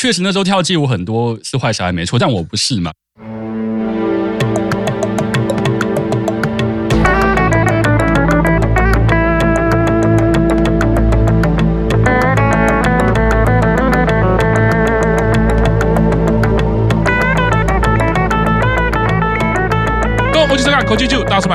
确实那时候跳街舞很多是坏小孩没错，但我不是嘛。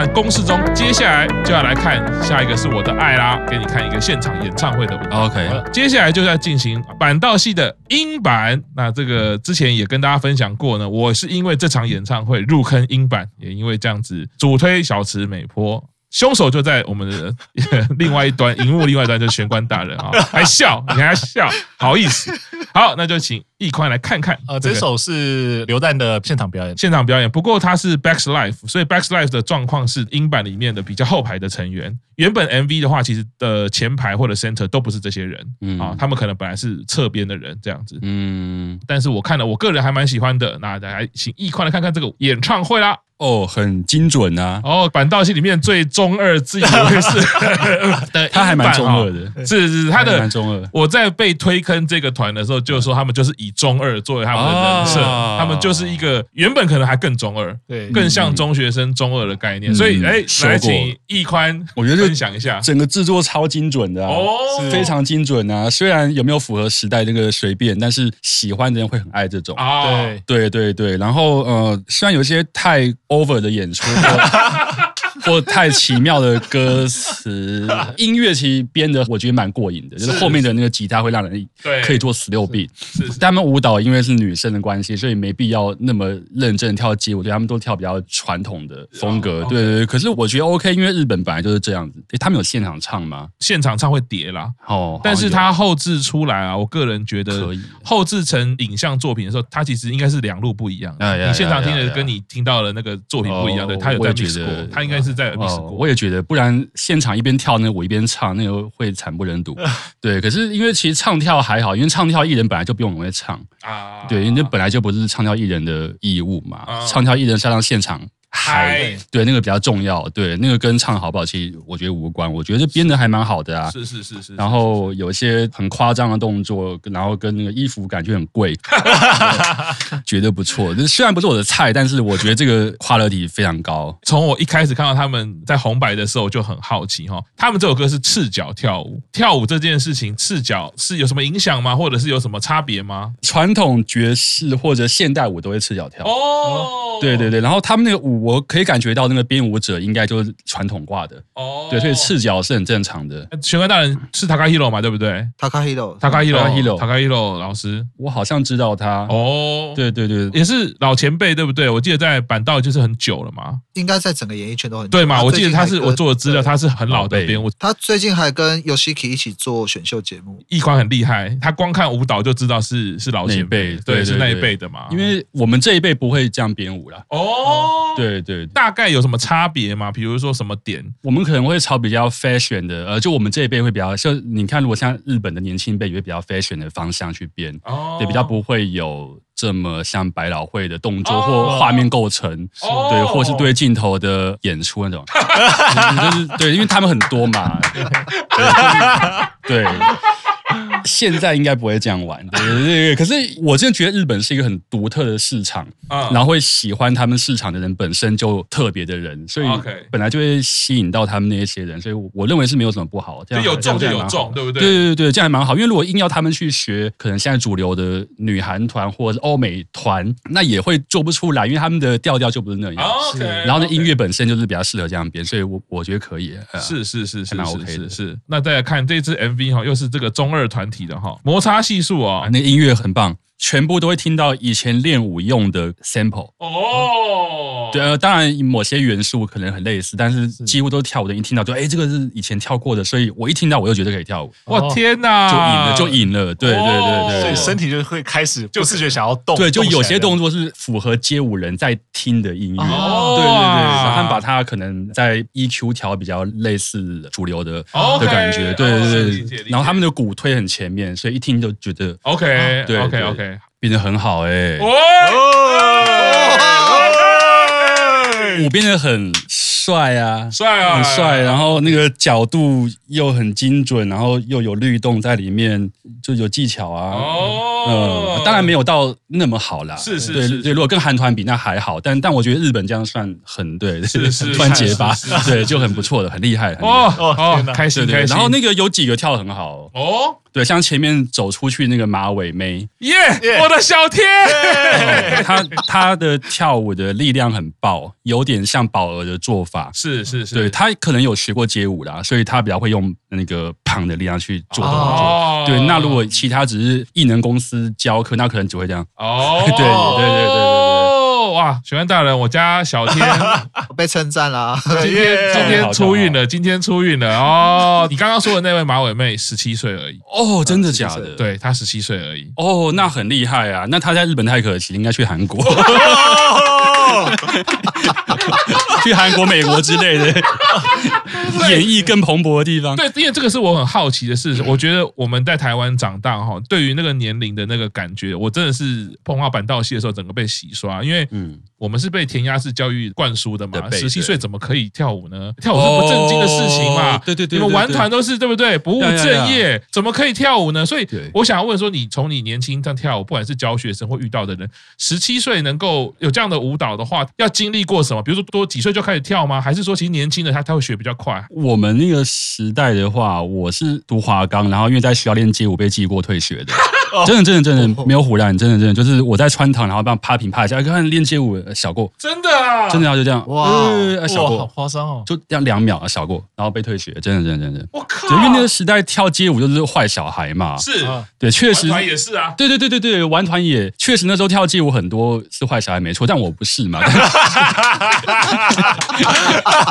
公式中，接下来就要来看下一个是我的爱啦，给你看一个现场演唱会的舞台。OK，接下来就要进行板道系的英版。那这个之前也跟大家分享过呢，我是因为这场演唱会入坑英版，也因为这样子主推小池美波。凶手就在我们的 另外一端，荧幕另外一端就是玄关大人啊，还笑，你还笑，好意思？好，那就请易宽来看看。呃，这首是刘旦的现场表演，现场表演。不过他是 Back's Life，所以 Back's Life 的状况是英版里面的比较后排的成员。原本 MV 的话，其实的前排或者 Center 都不是这些人，嗯啊，他们可能本来是侧边的人这样子，嗯。但是我看了，我个人还蛮喜欢的。那大家，请易宽来看看这个演唱会啦。哦，很精准啊！哦，板道系里面最中二、自以为是 的，他还蛮中二的，是是他的蛮中二。我在被推坑这个团的时候，就是说他们就是以中二作为他们的人设，他们就是一个原本可能还更中二，对，更像中学生中二的概念。所以，哎，来请易宽，我觉得分享一下，整个制作超精准的哦，非常精准啊！虽然有没有符合时代这个随便，但是喜欢的人会很爱这种。对对对对，然后呃，虽然有些太 over 的演出。或太奇妙的歌词，音乐其实编的我觉得蛮过瘾的，就是后面的那个吉他会让人可以做十六 beat。他们舞蹈因为是女生的关系，所以没必要那么认真跳街舞，对他们都跳比较传统的风格。对对对，可是我觉得 OK，因为日本本来就是这样子。他们有现场唱吗？现场唱会叠啦，哦，但是他后置出来啊，我个人觉得可以。后置成影像作品的时候，他其实应该是两路不一样。你现场听的跟你听到的那个作品不一样，对，他有在 mix 过，他应该是。在哦，我也觉得，不然现场一边跳呢，我一边唱，那个会惨不忍睹。对，可是因为其实唱跳还好，因为唱跳艺人本来就不用很会唱啊，对，因为本来就不是唱跳艺人的义务嘛，唱跳艺人上到现场。嗨，对，那个比较重要，对，那个跟唱好不好，其实我觉得无关。我觉得编的还蛮好的啊，是是是是。然后有一些很夸张的动作，然后跟那个衣服感觉很贵，觉得不错。这虽然不是我的菜，但是我觉得这个 quality 非常高。从我一开始看到他们在红白的时候，就很好奇哈，他们这首歌是赤脚跳舞，跳舞这件事情，赤脚是有什么影响吗？或者是有什么差别吗？传统爵士或者现代舞都会赤脚跳哦，对对对，然后他们那个舞。我可以感觉到那个编舞者应该就是传统挂的哦，对，所以赤脚是很正常的。玄关大人是 Takahiro 嘛，对不对？Takahiro，Takahiro，Takahiro 老师，我好像知道他哦。对对对，也是老前辈，对不对？我记得在板道就是很久了嘛，应该在整个演艺圈都很久对嘛。我记得他是我做的资料，他是很老的编舞。他最近还跟 Yoshiki 一起做选秀节目。一宽很厉害，他光看舞蹈就知道是是老前辈，对，是那一辈的嘛。因为我们这一辈不会这样编舞了哦。对。对对，大概有什么差别吗？比如说什么点？我们可能会朝比较 fashion 的，呃，就我们这一辈会比较，就你看，如果像日本的年轻辈，也会比较 fashion 的方向去编，哦，对，比较不会有这么像百老汇的动作或画面构成，哦、对，或是对镜头的演出那种，哦、就是对，因为他们很多嘛，对。对。对 现在应该不会这样玩，对对对。可是我真的觉得日本是一个很独特的市场，然后会喜欢他们市场的人本身就特别的人，所以本来就会吸引到他们那一些人，所以我认为是没有什么不好。这样有重就有重，对不对？对对对，这样还蛮好。因为如果硬要他们去学，可能现在主流的女韩团或者是欧美团，那也会做不出来，因为他们的调调就不是那样。然后呢，音乐本身就是比较适合这样编，所以我我觉得可以。是是是是，那 OK 的。是那再来看这支 MV 哈，又是这个中二团体的哈。摩擦系数啊，那音乐很棒。全部都会听到以前练舞用的 sample 哦，对，呃，当然某些元素可能很类似，但是几乎都跳舞的，一听到就哎，这个是以前跳过的，所以我一听到我就觉得可以跳舞。哇天哪，就赢了，就赢了，对对对对，所以身体就会开始就视觉想要动，对，就有些动作是符合街舞人在听的音乐，对对对，他们把它可能在 EQ 调比较类似主流的的感觉，对对对，然后他们的鼓推很前面，所以一听就觉得 OK，对 OK OK。变得很好哎，舞变得很帅啊，帅啊，很帅。然后那个角度又很精准，然后又有律动在里面，就有技巧啊。哦，当然没有到那么好啦。是是对对，如果跟韩团比那还好，但但我觉得日本这样算很对，是是 算结巴，对，就很不错的，很厉害。哦哦开心对对，开心。然后那个有几个跳的很好，哦对，像前面走出去那个马尾妹，耶，我的小天，她她的跳舞的力量很爆，有点像宝儿的做法。是是是，对她可能有学过街舞啦，所以她比较会用那个胖的力量去做动作。哦对，那如果其他只是艺能公司教课，那可能只会这样。哦，对对对对对对哇，玄关大人，我家小天 我被称赞啦。今天 耶今天出运了，今天出运了哦。你刚刚说的那位马尾妹十七岁而已，哦，真的假的？对她十七岁而已。哦，那很厉害啊！那她在日本太可惜，应该去韩国，去韩国、美国之类的演绎更蓬勃的地方。对，因为这个是我很好奇的事。我觉得我们在台湾长大哈，对于那个年龄的那个感觉，我真的是碰到板道戏的时候，整个被洗刷。因为嗯，我们是被填鸭式教育灌输的嘛，对十七岁怎么可以跳舞呢？跳舞是不正经的事情嘛。哦对对对，你们玩团都是对不对？不务正呀呀业，怎么可以跳舞呢？所以我想要问说，你从你年轻这样跳舞，不管是教学生或遇到的人，十七岁能够有这样的舞蹈的话，要经历过什么？比如说多几岁就开始跳吗？还是说其实年轻的他他会学比较快？我们那个时代的话，我是读华冈，然后因为在学校练街舞被记过退学的。真的真的真的没有唬烂，真的真的就是我在穿堂，然后帮趴平趴一下，看练街舞小过，真的啊，真的要就这样。哇呃小过，好，夸张哦！就这样两秒小过，然后被退学，真的真的真的。我靠，因为那个时代跳街舞就是坏小孩嘛，是。啊对，确实。玩团也是啊，对对对对对，玩团也确实那时候跳街舞很多是坏小孩没错，但我不是嘛，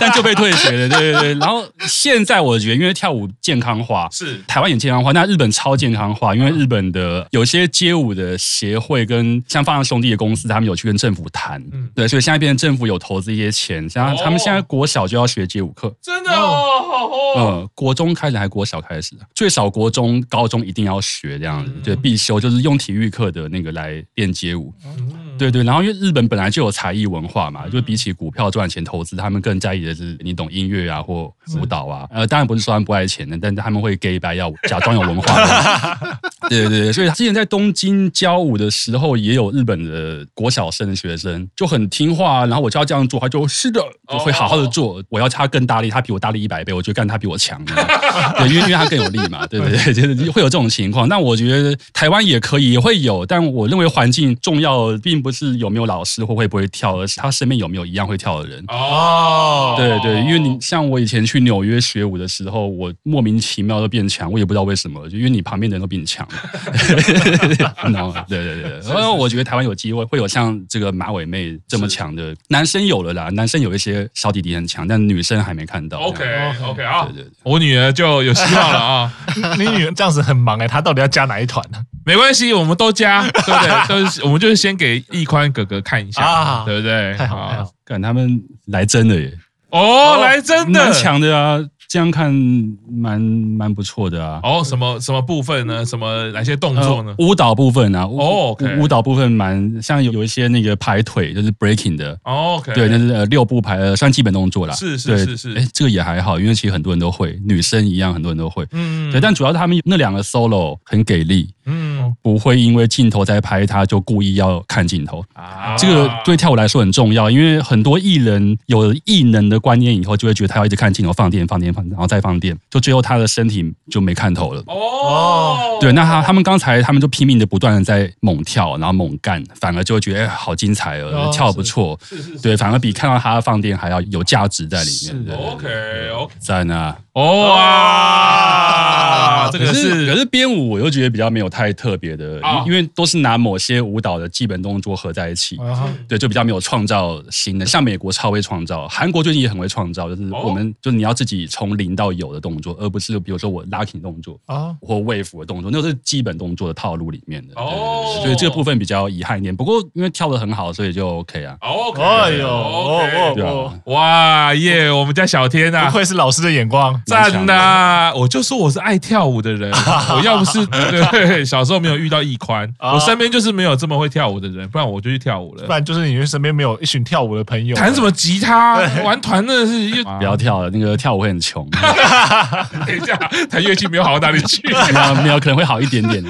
但就被退学了，对对对。然后现在我觉得，因为跳舞健康化，是。台湾也健康化，那日本超健康化，因为日本的有些街舞的协会跟像放浪兄弟的公司，他们有去跟政府谈，嗯对，所以现在变成政府有投资一些钱，像他们现在国小就要学街舞课。真的哦，哦嗯，国中开始还是国小开始？最少国中、高中一定要学这样子，嗯对，必修就是用体育课的那个来练街舞。嗯对对，然后因为日本本来就有才艺文化嘛，就比起股票赚钱投资，他们更在意的是你懂音乐啊或舞蹈啊。呃，当然不是说他们不爱钱的，但他们会 gay 白要假装有文化的。对对对，所以之前在东京教舞的时候，也有日本的国小生的学生就很听话，然后我叫他这样做，他就是的，就会好好的做。我要他更大力，他比我大力一百倍，我就干他比我强。对，因为因为他更有力嘛，对不对？就是会有这种情况。但我觉得台湾也可以，也会有，但我认为环境重要，并不是有没有老师或会不会跳，而是他身边有没有一样会跳的人。哦，对对，因为你像我以前去纽约学舞的时候，我莫名其妙的变强，我也不知道为什么，就因为你旁边的人都比你强。然后 对对对，然后我觉得台湾有机会会有像这个马尾妹这么强的男生有了啦，男生有一些小弟弟很强，但女生还没看到。OK OK 啊对，对对，我女儿就有希望了啊。你女儿这样子很忙哎，她到底要加哪一团呢？没关系，我们都加，对不对？都是我们就是先给易宽哥哥看一下，啊对不对？太好太好，看他们来真的耶，哦，来真的蛮强的啊，这样看蛮蛮不错的啊。哦，什么什么部分呢？什么哪些动作呢？呃舞蹈部分啊，哦舞蹈部分蛮像有有一些那个排腿，就是 breaking 的，哦，OK，对，那是呃六步排，呃算基本动作啦。是是是是哎，这个也还好，因为其实很多人都会，女生一样很多人都会。嗯对，但主要是他们那两个 solo 很给力，嗯不会因为镜头在拍他就故意要看镜头。啊这个对跳舞来说很重要，因为很多艺人有了艺能的观念以后，就会觉得他要一直看镜头，放电、放电、放电，然后再放电，就最后他的身体就没看头了。哦，对，那他他们刚才他们就拼命的不断的在猛跳，然后猛干，反而就会觉得哎，好精彩哦，哦跳得不错。对，反而比看到他放电还要有价值在里面。是对，OK OK，赞啊！哦哇，这个可是是可是编舞，我又觉得比较没有太特别的，哦因为都是拿某些舞蹈的基本动作合在一起。啊对，就比较没有创造新的，像美国超会创造，韩国最近也很会创造，就是我们、就是你要自己从零到有的动作，而不是比如说我 locking 动作啊或 wave 的动作，那都是基本动作的套路里面的。哦所以这个部分比较遗憾一点。不过因为跳的很好，所以就 OK 啊。OK，哎呦，OK，对哦啊，哇耶，我们家小天啊不啊。愧是老师的眼光，赞呐！我就说我是爱跳舞的人，我要不是 对小时候没有遇到易宽，啊我身边就是没有这么会跳舞的人，不然我就去跳舞了不。然就是你身边没有一群跳舞的朋友。弹什么吉他，玩团真的是又不要跳了，那个跳舞会很穷，等一下，弹乐器没有好到哪里去。没有没有可能会好一点点。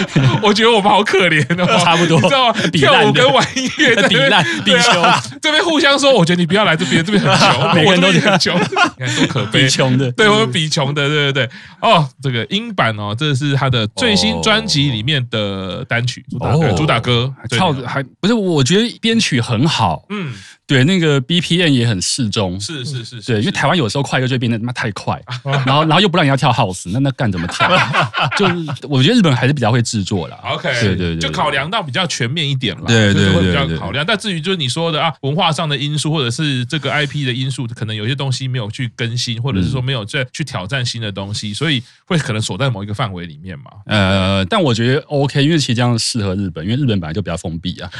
我觉得我们好可怜哦，差不多，你知道吗？跳舞跟玩音乐 在比烂比穷，这边互相说，我觉得你不要来这边，这边很穷，每个人都很穷，你看多可悲，比穷的，对，我们比穷的，对对对。哦，这个英版哦，这是他的最新专辑里面的单曲主打歌，主打歌，唱的还不是，我觉得编曲很好，嗯。对，那个 BPM 也很适中，是是是，对，因为台湾有时候快歌就变得他妈太快，然后然后又不让你要跳 house，那那干怎么跳？就是我觉得日本还是比较会制作啦。OK，对对对，就考量到比较全面一点了，对对对，比较考量。但至于就是你说的啊，文化上的因素，或者是这个 IP 的因素，可能有些东西没有去更新，或者是说没有再去挑战新的东西，所以会可能锁在某一个范围里面嘛。呃，但我觉得 OK，因为其实这样适合日本，因为日本本来就比较封闭啊，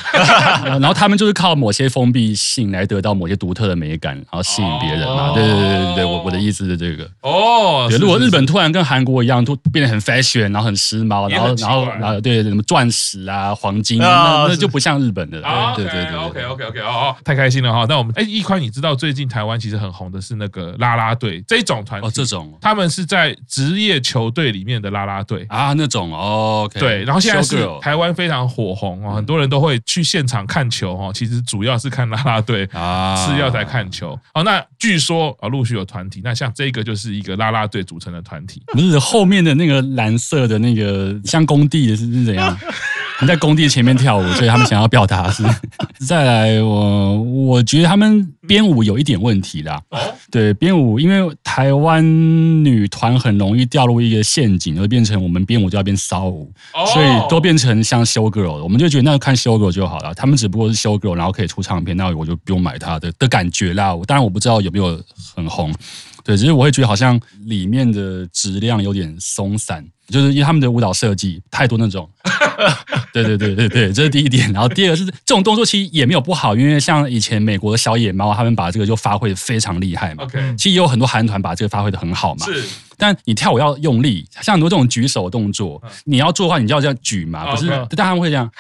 然后他们就是靠某些封闭性来得到某些。独特的美感，然后吸引别人嘛？哦、对对对对对，我我的意思是这个。哦，对，如果日本突然跟韩国一样，突变得很 fashion，然后很时髦，然后然后然后对什么钻石啊、黄金，那那就不像日本的了。对对对，OK OK OK，哦哦，太开心了哈！那我们哎，一宽，你知道最近台湾其实很红的是那个啦啦队这种团哦，这种他们是在职业球队里面的啦啦队啊，那种哦。对，然后现在是台湾非常火红哦，很多人都会去现场看球哦。其实主要是看啦啦队啊。是要才看球哦，那据说啊，陆续有团体，那像这个就是一个啦啦队组成的团体，不是后面的那个蓝色的那个像工地的是是怎样？你在工地前面跳舞，所以他们想要表达是。再来，我我觉得他们编舞有一点问题啦。对，编舞，因为台湾女团很容易掉入一个陷阱，而变成我们编舞就要变骚舞，所以都变成像 show girl，我们就觉得那看 show girl 就好了。他们只不过是 show girl，然后可以出唱片，那我就不用买他的的感觉啦。当然我不知道有没有很红，对，只是我会觉得好像里面的质量有点松散。就是因为他们的舞蹈设计太多那种，对对对对对，这是第一点。然后第二个是这种动作其实也没有不好，因为像以前美国的小野猫，他们把这个就发挥的非常厉害嘛。Okay. 其实也有很多韩团把这个发挥的很好嘛。是。但你跳舞要用力，像很多这种举手动作，你要做的话，你就要这样举嘛，不是？但他们会这样。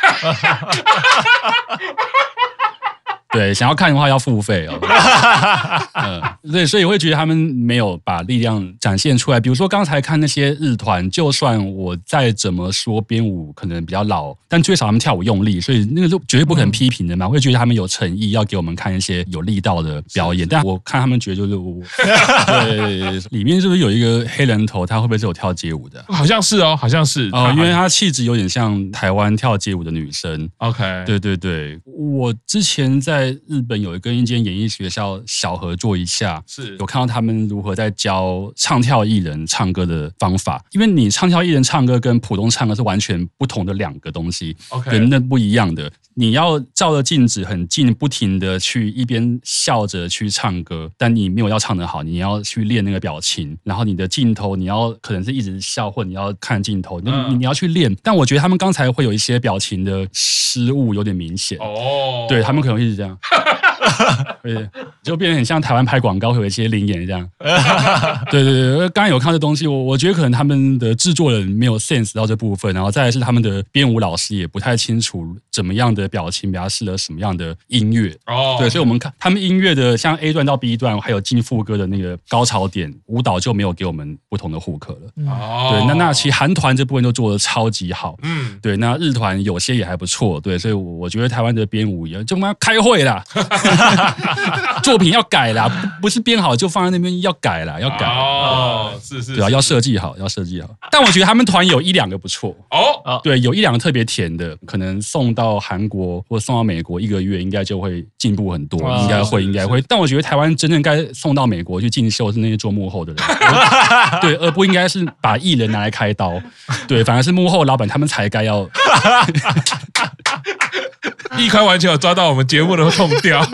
对，想要看的话要付费哦。嗯，对，所以我会觉得他们没有把力量展现出来。比如说刚才看那些日团，就算我再怎么说编舞可能比较老，但最少他们跳舞用力，所以那个就绝对不可能批评的嘛。我会觉得他们有诚意，要给我们看一些有力道的表演。但我看他们觉得就是我，对，里面是不是有一个黑人头？他会不会是有跳街舞的？好像是哦，好像是哦，因为他气质有点像台湾跳街舞的女生。OK，对对对，我之前在。在日本有一个一间演艺学校小合作一下，是有看到他们如何在教唱跳艺人唱歌的方法。因为你唱跳艺人唱歌跟普通唱歌是完全不同的两个东西，，OK，人的不一样的。你要照着镜子很近，不停的去一边笑着去唱歌，但你没有要唱的好，你要去练那个表情。然后你的镜头你要可能是一直笑，或你要看镜头，你你要去练。但我觉得他们刚才会有一些表情的失误，有点明显哦。对，他们可能会一直这样。Yeah. 对，就变得很像台湾拍广告会有一些灵眼这样。对对对，刚刚有看这东西，我我觉得可能他们的制作人没有 sense 到这部分，然后再来是他们的编舞老师也不太清楚怎么样的表情比较适合什么样的音乐。哦，对，所以我们看他们音乐的像 A 段到 B 段，还有进副歌的那个高潮点，舞蹈就没有给我们不同的 hook 了。哦，对，那那其实韩团这部分都做的超级好。嗯，对，那日团有些也还不错。对，所以我觉得台湾的编舞也就妈开会啦，作品要改啦，不是编好就放在那边，要改啦，要改。哦，是是，对啊，要设计好，要设计好。但我觉得他们团有一两个不错。哦，对，有一两个特别甜的，可能送到韩国或送到美国一个月，应该就会进步很多，应该会，应该会。但我觉得台湾真正该送到美国去进修是那些做幕后的人，对，而不应该是把艺人拿来开刀，对，反而是幕后老板他们才该要。一开完全有抓到我们节目的痛调。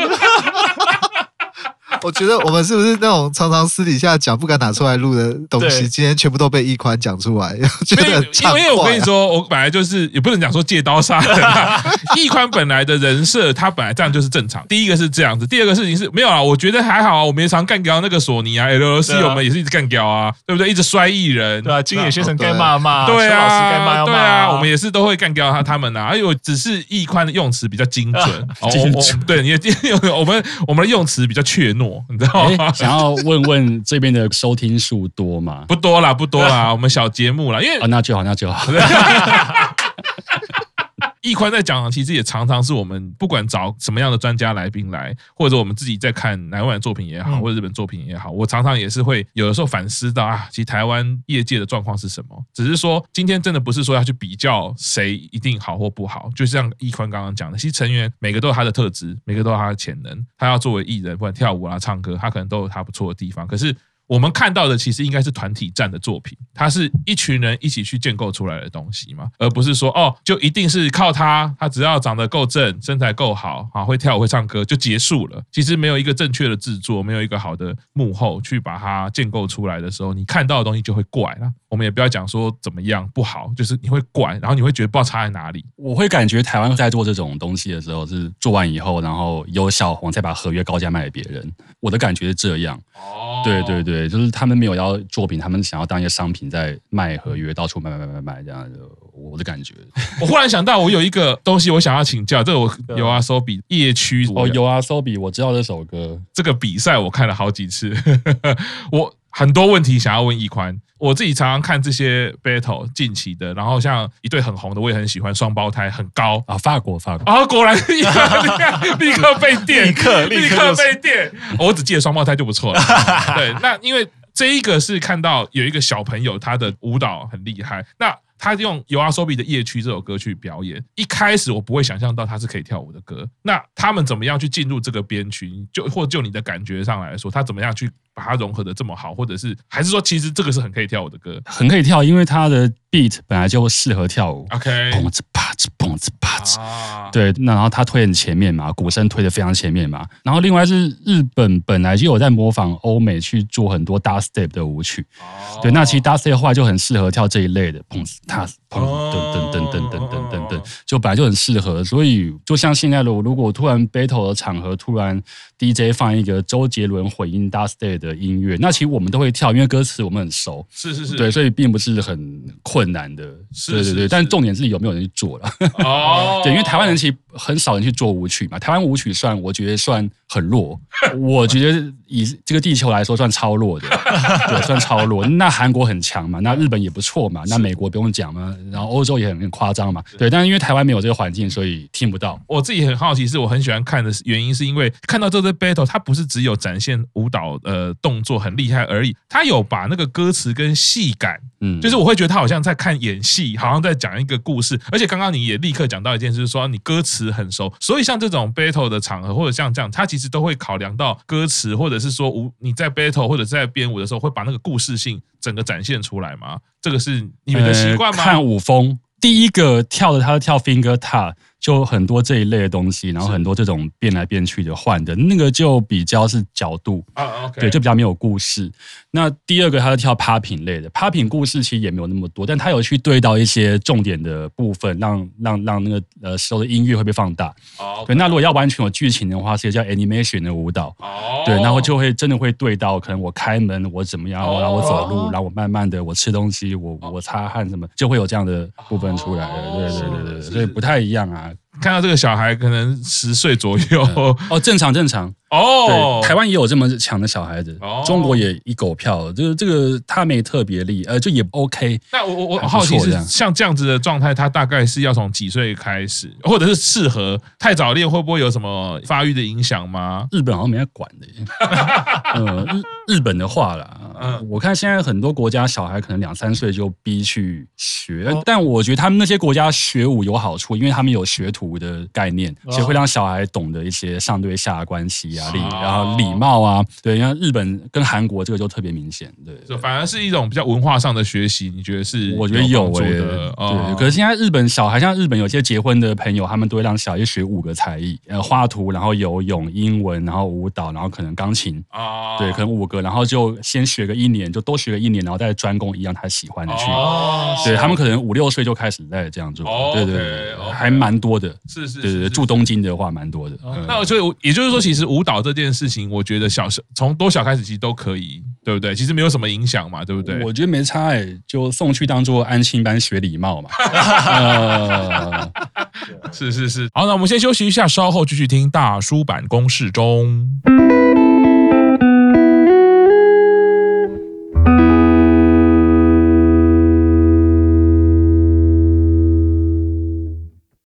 我觉得我们是不是那种常常私底下讲不敢拿出来录的东西，今天全部都被易宽讲出来？觉得因为，因为我跟你说，我本来就是也不能讲说借刀杀人啊。易宽本来的人设，他本来这样就是正常。第一个是这样子，第二个事情是没有啊。我觉得还好啊，我们也常干掉那个索尼啊，LLC 我们也是一直干掉啊，对不对？一直摔艺人，对啊，金野先生该骂骂，对啊，对啊，我们也是都会干掉他他们啊。哎呦，只是易宽的用词比较精准，精准。对，你的 我们我们的用词比较怯懦。模，你知道吗？想要问问这边的收听数多吗？不多啦，不多啦，我们小节目啦，因为哦，那就好，那就好。易宽在讲，其实也常常是我们不管找什么样的专家来宾来，或者我们自己在看台湾的作品也好，或者日本作品也好，我常常也是会有的时候反思到啊，其实台湾业界的状况是什么？只是说今天真的不是说要去比较谁一定好或不好，就像易宽刚刚讲的，其实成员每个都有他的特质，每个都有他的潜能，他要作为艺人，不管跳舞啊、唱歌，他可能都有他不错的地方，可是。我们看到的其实应该是团体战的作品，它是一群人一起去建构出来的东西嘛，而不是说哦，就一定是靠他，他只要长得够正，身材够好，啊，会跳舞会唱歌就结束了。其实没有一个正确的制作，没有一个好的幕后去把它建构出来的时候，你看到的东西就会怪了。我们也不要讲说怎么样不好，就是你会怪，然后你会觉得不知道差在哪里。我会感觉台湾在做这种东西的时候，是做完以后，然后有小红再把合约高价卖给别人。我的感觉是这样。哦，对对对，就是他们没有要作品，他们想要当一个商品在卖合约，到处卖卖卖卖卖这样的。我的感觉。我忽然想到，我有一个东西我想要请教，这个我有啊，SoBi 夜曲哦有啊，SoBi，我知道这首歌，这个比赛我看了好几次，我很多问题想要问易宽。我自己常常看这些 battle 近期的，然后像一对很红的，我也很喜欢双胞胎，很高啊，法国法国啊，果然 立刻立刻被电，立刻立刻被电。我只记得双胞胎就不错了。对，那因为这一个是看到有一个小朋友他的舞蹈很厉害，那。他用 YOASOBI 的《夜曲》这首歌去表演，一开始我不会想象到他是可以跳舞的歌。那他们怎么样去进入这个编曲？就或就你的感觉上来说，他怎么样去把它融合的这么好？或者是还是说，其实这个是很可以跳舞的歌？很可以跳，因为他的 beat 本来就适合跳舞。OK，蹦子啪子蹦子啪子，对，那然后他推很前面嘛，鼓声推的非常前面嘛。然后另外是日本本来就有在模仿欧美去做很多 dubstep 的舞曲。对，那其实 dubstep 的话就很适合跳这一类的蹦子啪子。砰噔噔噔噔噔噔噔噔，就本来就很适合，所以就像现在的我，如果突然 battle 的场合突然 DJ 放一个周杰伦混音 Dubstep 的音乐，那其实我们都会跳，因为歌词我们很熟，是是是，对，所以并不是很困难的，是对对对。但重点是有没有人去做了，哦，对，因为台湾人其实很少人去做舞曲嘛，台湾舞曲算我觉得算很弱，我觉得以这个地球来说算超弱的，对，算超弱。那韩国很强嘛，那日本也不错嘛，那美国不用讲嘛。然后欧洲也很很夸张嘛，对，但是因为台湾没有这个环境，所以听不到。我自己很好奇，是我很喜欢看的原因，是因为看到这支 battle，它不是只有展现舞蹈呃动作很厉害而已，它有把那个歌词跟戏感，嗯，就是我会觉得他好像在看演戏，好像在讲一个故事。而且刚刚你也立刻讲到一件事，就是说你歌词很熟，所以像这种 battle 的场合或者像这样，他其实都会考量到歌词，或者是说舞你在 battle 或者在编舞的时候，会把那个故事性整个展现出来吗？这个是你们的习惯吗？看舞风，第一个跳的，他是跳 finger 塔。就很多这一类的东西，然后很多这种变来变去的换的，那个就比较是角度啊对，就比较没有故事。那第二个，他是跳 popping 类的，popping 故事其实也没有那么多，但他有去对到一些重点的部分，让让让那个呃时候的音乐会被放大。哦，对，那如果要完全有剧情的话，是一个叫 animation 的舞蹈。哦，对，然后就会真的会对到，可能我开门，我怎么样，然后我走路，然后我慢慢的我吃东西，我我擦汗什么，就会有这样的部分出来了。对对对对对，所以不太一样啊。I 看到这个小孩可能十岁左右哦，正常正常哦。对，台湾也有这么强的小孩子，中国也一狗票。就是这个他没特别力，呃，就也 OK。那我我我好奇是像这样子的状态，他大概是要从几岁开始，或者是适合太早练会不会有什么发育的影响吗？日本好像没在管的耶。呃，日日本的话啦，嗯，我看现在很多国家小孩可能两三岁就逼去学，但我觉得他们那些国家学舞有好处，因为他们有学徒。的概念，其实会让小孩懂得一些上对下的关系啊，礼，然后礼貌啊，对，因为日本跟韩国这个就特别明显，对，就反而是一种比较文化上的学习，你觉得是？我觉得有诶，对。可是现在日本小孩，像日本有些结婚的朋友，他们都会让小孩学五个才艺，呃，画图，然后游泳、英文，然后舞蹈，然后可能钢琴啊，对，可能五个，然后就先学个一年，就多学个一年，然后再专攻一样他喜欢的去，对，他们可能五六岁就开始在这样做，对对对，还蛮多的。是是，对对对，住东京的话蛮多的。那所以也就是说，其实舞蹈这件事情，我觉得小时从多小开始其实都可以，对不对？其实没有什么影响嘛，对不对？我觉得没差哎，就送去当做安亲班学礼貌嘛。是是是，好，那我们先休息一下，稍后继续听大叔版公式中。